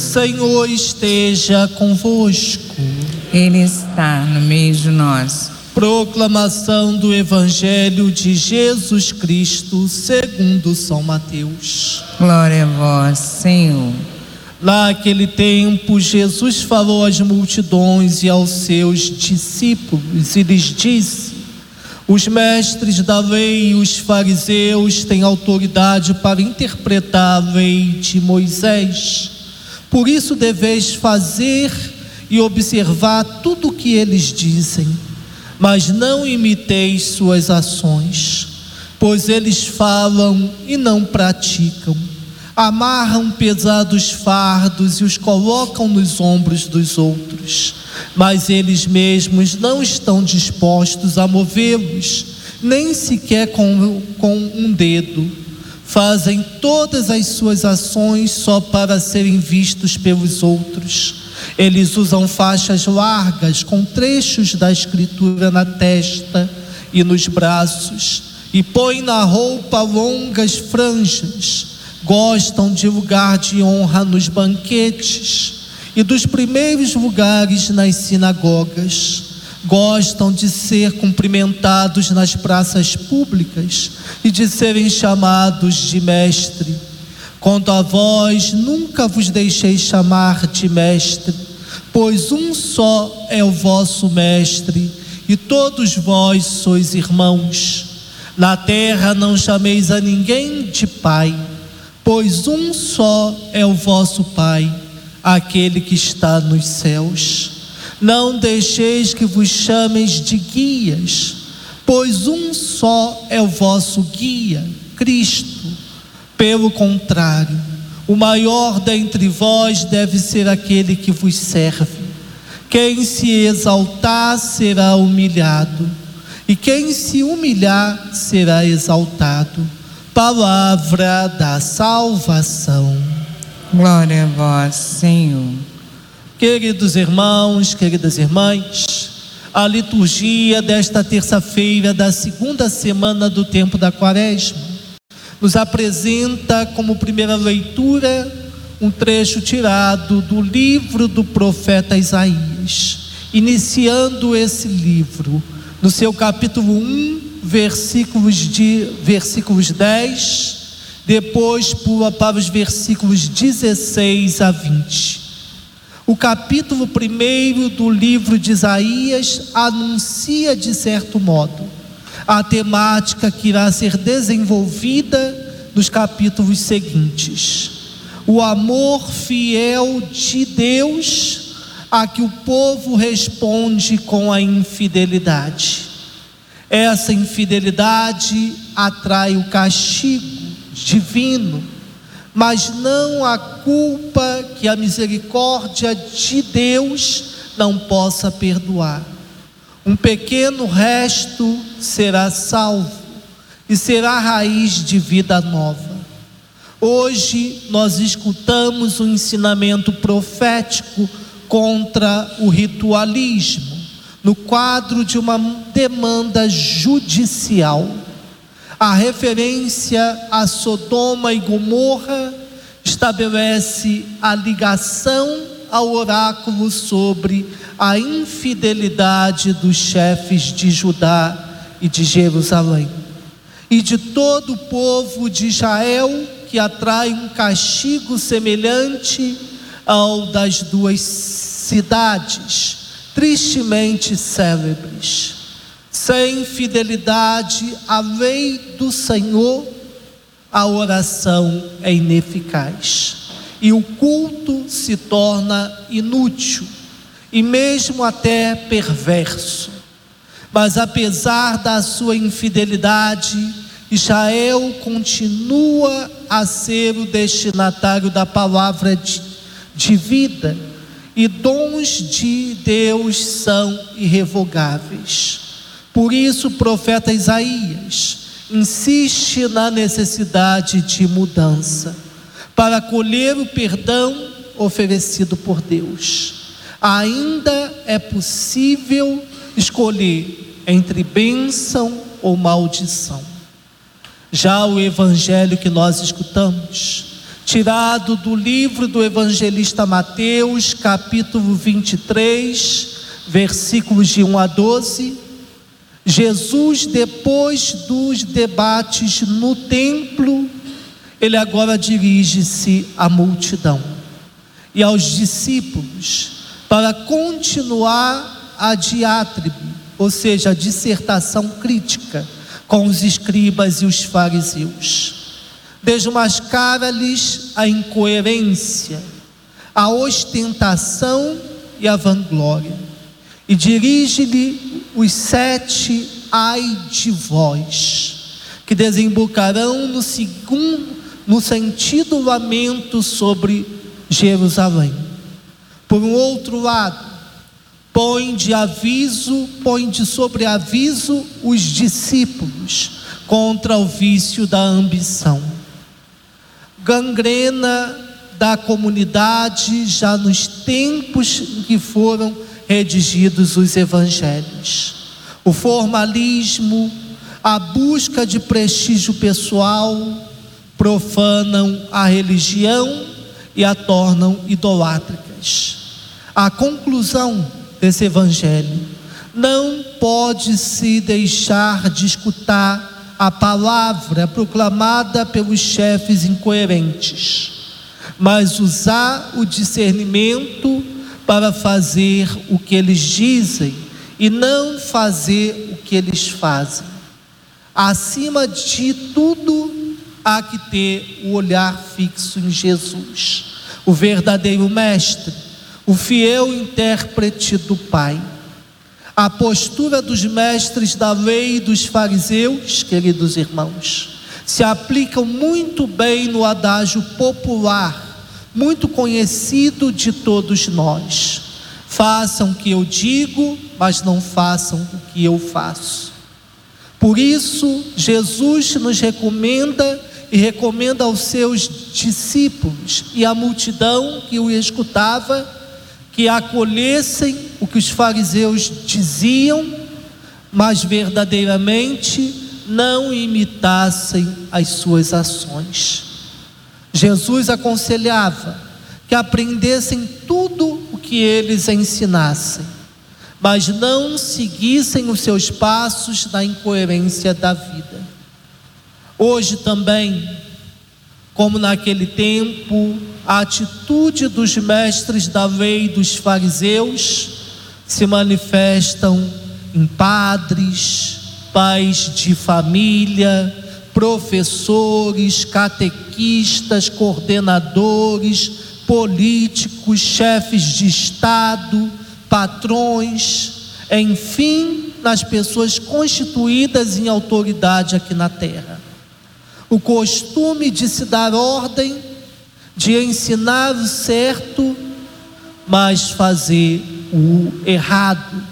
Senhor esteja convosco. Ele está no meio de nós. Proclamação do Evangelho de Jesus Cristo, segundo São Mateus. Glória a vós, Senhor. Naquele tempo, Jesus falou às multidões e aos seus discípulos e lhes disse: Os mestres da lei e os fariseus têm autoridade para interpretar a lei de Moisés. Por isso deveis fazer e observar tudo o que eles dizem, mas não imiteis suas ações, pois eles falam e não praticam amarram pesados fardos e os colocam nos ombros dos outros, mas eles mesmos não estão dispostos a movê-los, nem sequer com, com um dedo. Fazem todas as suas ações só para serem vistos pelos outros. Eles usam faixas largas com trechos da Escritura na testa e nos braços, e põem na roupa longas franjas gostam de lugar de honra nos banquetes e dos primeiros lugares nas sinagogas. Gostam de ser cumprimentados nas praças públicas e de serem chamados de mestre. Quanto a vós, nunca vos deixei chamar de mestre, pois um só é o vosso mestre, e todos vós sois irmãos. Na terra não chameis a ninguém de pai pois um só é o vosso Pai, aquele que está nos céus. Não deixeis que vos chameis de guias, pois um só é o vosso guia, Cristo. Pelo contrário, o maior dentre vós deve ser aquele que vos serve. Quem se exaltar será humilhado, e quem se humilhar será exaltado. Palavra da salvação. Glória a vós, Senhor. Queridos irmãos, queridas irmãs, a liturgia desta terça-feira da segunda semana do tempo da Quaresma nos apresenta como primeira leitura um trecho tirado do livro do profeta Isaías, iniciando esse livro no seu capítulo 1, versículos de versículos 10, depois pula para os versículos 16 a 20. O capítulo 1 do livro de Isaías anuncia, de certo modo, a temática que irá ser desenvolvida nos capítulos seguintes. O amor fiel de Deus a que o povo responde com a infidelidade. Essa infidelidade atrai o castigo divino, mas não a culpa que a misericórdia de Deus não possa perdoar. Um pequeno resto será salvo e será raiz de vida nova. Hoje nós escutamos um ensinamento profético contra o ritualismo no quadro de uma demanda judicial. A referência a Sodoma e Gomorra estabelece a ligação ao oráculo sobre a infidelidade dos chefes de Judá e de Jerusalém e de todo o povo de Israel que atrai um castigo semelhante ao das duas cidades tristemente célebres. Sem fidelidade à lei do Senhor, a oração é ineficaz e o culto se torna inútil e mesmo até perverso. Mas apesar da sua infidelidade, Israel continua a ser o destinatário da palavra de, de vida e dons de Deus são irrevogáveis. Por isso, o profeta Isaías insiste na necessidade de mudança para colher o perdão oferecido por Deus. Ainda é possível escolher entre bênção ou maldição. Já o evangelho que nós escutamos, tirado do livro do evangelista Mateus, capítulo 23, versículos de 1 a 12, Jesus, depois dos debates no templo, ele agora dirige-se à multidão e aos discípulos para continuar a diátribe, ou seja, a dissertação crítica com os escribas e os fariseus. Desmascara-lhes a incoerência, a ostentação e a vanglória, e dirige-lhe os sete ai de vós, que desembocarão no segundo, no sentido lamento sobre Jerusalém. Por um outro lado, põe de aviso, põe de sobreaviso os discípulos contra o vício da ambição. Gangrena da comunidade já nos tempos em que foram redigidos os evangelhos. O formalismo, a busca de prestígio pessoal profanam a religião e a tornam idolátricas. A conclusão desse evangelho não pode se deixar de escutar a palavra proclamada pelos chefes incoerentes, mas usar o discernimento para fazer o que eles dizem e não fazer o que eles fazem. Acima de tudo, há que ter o olhar fixo em Jesus, o verdadeiro Mestre, o fiel intérprete do Pai. A postura dos mestres da lei e dos fariseus, queridos irmãos, se aplicam muito bem no adágio popular, muito conhecido de todos nós. Façam o que eu digo, mas não façam o que eu faço. Por isso, Jesus nos recomenda e recomenda aos seus discípulos e à multidão que o escutava que acolhessem o que os fariseus diziam, mas verdadeiramente não imitassem as suas ações. Jesus aconselhava que aprendessem tudo o que eles ensinassem, mas não seguissem os seus passos na incoerência da vida. Hoje também, como naquele tempo, a atitude dos mestres da lei dos fariseus se manifestam em padres, pais de família, professores, catequistas, coordenadores, políticos, chefes de Estado, patrões, enfim, nas pessoas constituídas em autoridade aqui na terra o costume de se dar ordem, de ensinar o certo, mas fazer o errado.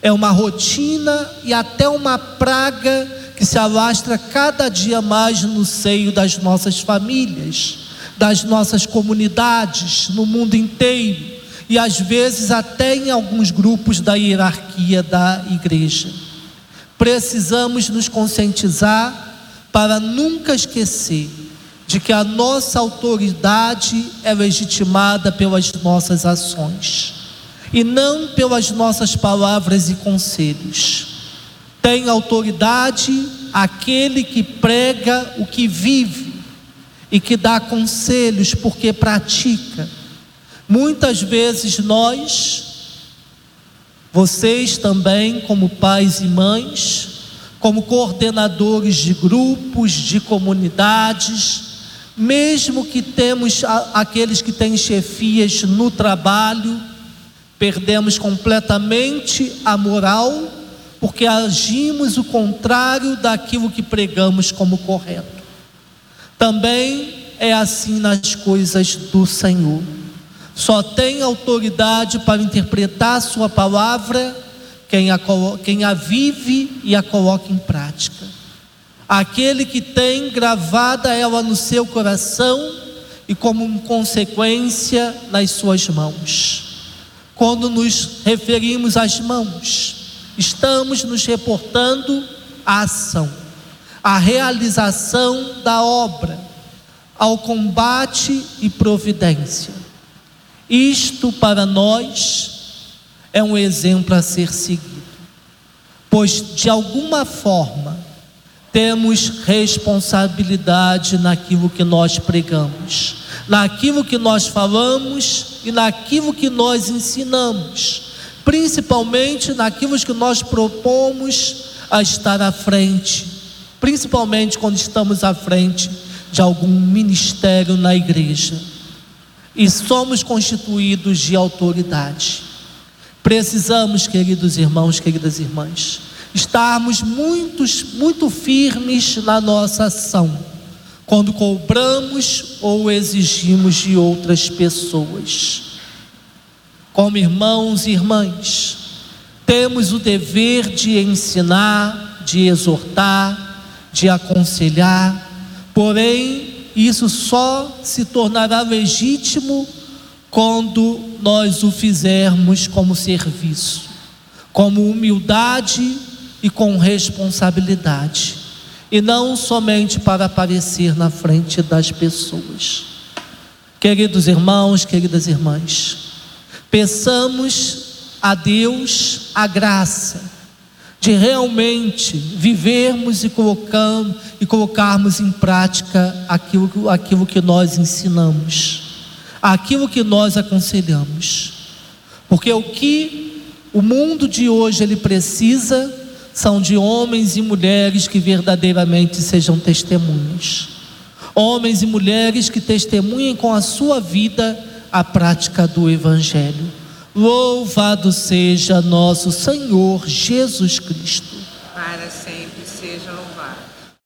É uma rotina e até uma praga que se alastra cada dia mais no seio das nossas famílias, das nossas comunidades, no mundo inteiro e às vezes até em alguns grupos da hierarquia da igreja. Precisamos nos conscientizar para nunca esquecer de que a nossa autoridade é legitimada pelas nossas ações e não pelas nossas palavras e conselhos. Tem autoridade aquele que prega o que vive e que dá conselhos porque pratica. Muitas vezes nós, vocês também, como pais e mães, como coordenadores de grupos, de comunidades, mesmo que temos aqueles que têm chefias no trabalho, perdemos completamente a moral porque agimos o contrário daquilo que pregamos como correto. Também é assim nas coisas do Senhor. Só tem autoridade para interpretar Sua palavra quem a, quem a vive e a coloca em prática. Aquele que tem gravada ela no seu coração e, como consequência, nas suas mãos. Quando nos referimos às mãos, estamos nos reportando à ação, à realização da obra, ao combate e providência. Isto para nós é um exemplo a ser seguido, pois de alguma forma temos responsabilidade naquilo que nós pregamos, naquilo que nós falamos e naquilo que nós ensinamos, principalmente naquilo que nós propomos a estar à frente, principalmente quando estamos à frente de algum ministério na igreja e somos constituídos de autoridade. Precisamos, queridos irmãos, queridas irmãs, estarmos muitos, muito firmes na nossa ação, quando cobramos ou exigimos de outras pessoas. Como irmãos e irmãs, temos o dever de ensinar, de exortar, de aconselhar, porém, isso só se tornará legítimo quando nós o fizermos como serviço, como humildade e com responsabilidade, e não somente para aparecer na frente das pessoas. Queridos irmãos, queridas irmãs, peçamos a Deus a graça de realmente vivermos e, e colocarmos em prática aquilo, aquilo que nós ensinamos, aquilo que nós aconselhamos. Porque o que o mundo de hoje ele precisa são de homens e mulheres que verdadeiramente sejam testemunhas. Homens e mulheres que testemunhem com a sua vida a prática do Evangelho. Louvado seja nosso Senhor Jesus Cristo. Para